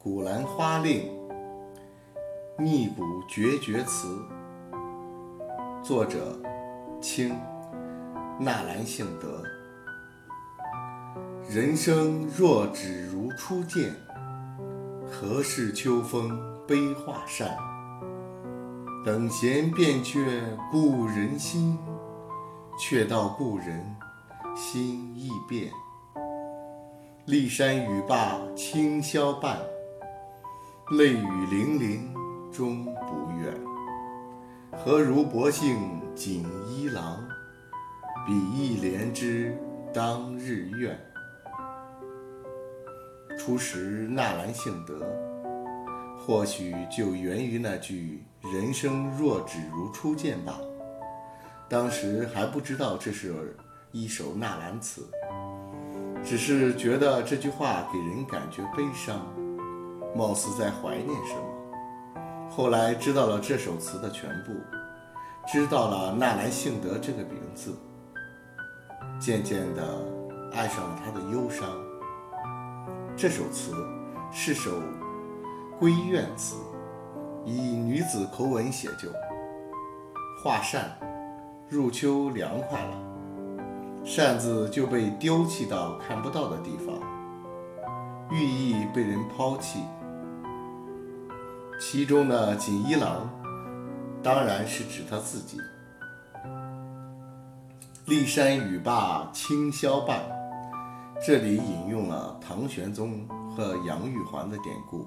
古兰花令》密补绝绝词，作者清纳兰性德。人生若只如初见，何事秋风悲画扇？等闲变却故人心，却道故人心易变。骊山语罢清宵半，泪雨霖铃终不怨。何如薄幸锦衣郎，比翼连枝当日愿。初识纳兰性德，或许就源于那句“人生若只如初见”吧。当时还不知道这是一首纳兰词，只是觉得这句话给人感觉悲伤，貌似在怀念什么。后来知道了这首词的全部，知道了纳兰性德这个名字，渐渐的爱上了他的忧伤。这首词是首闺怨词，以女子口吻写就。画扇，入秋凉快了，扇子就被丢弃到看不到的地方，寓意被人抛弃。其中的锦衣郎当然是指他自己。骊山语罢清宵半这里引用了唐玄宗和杨玉环的典故。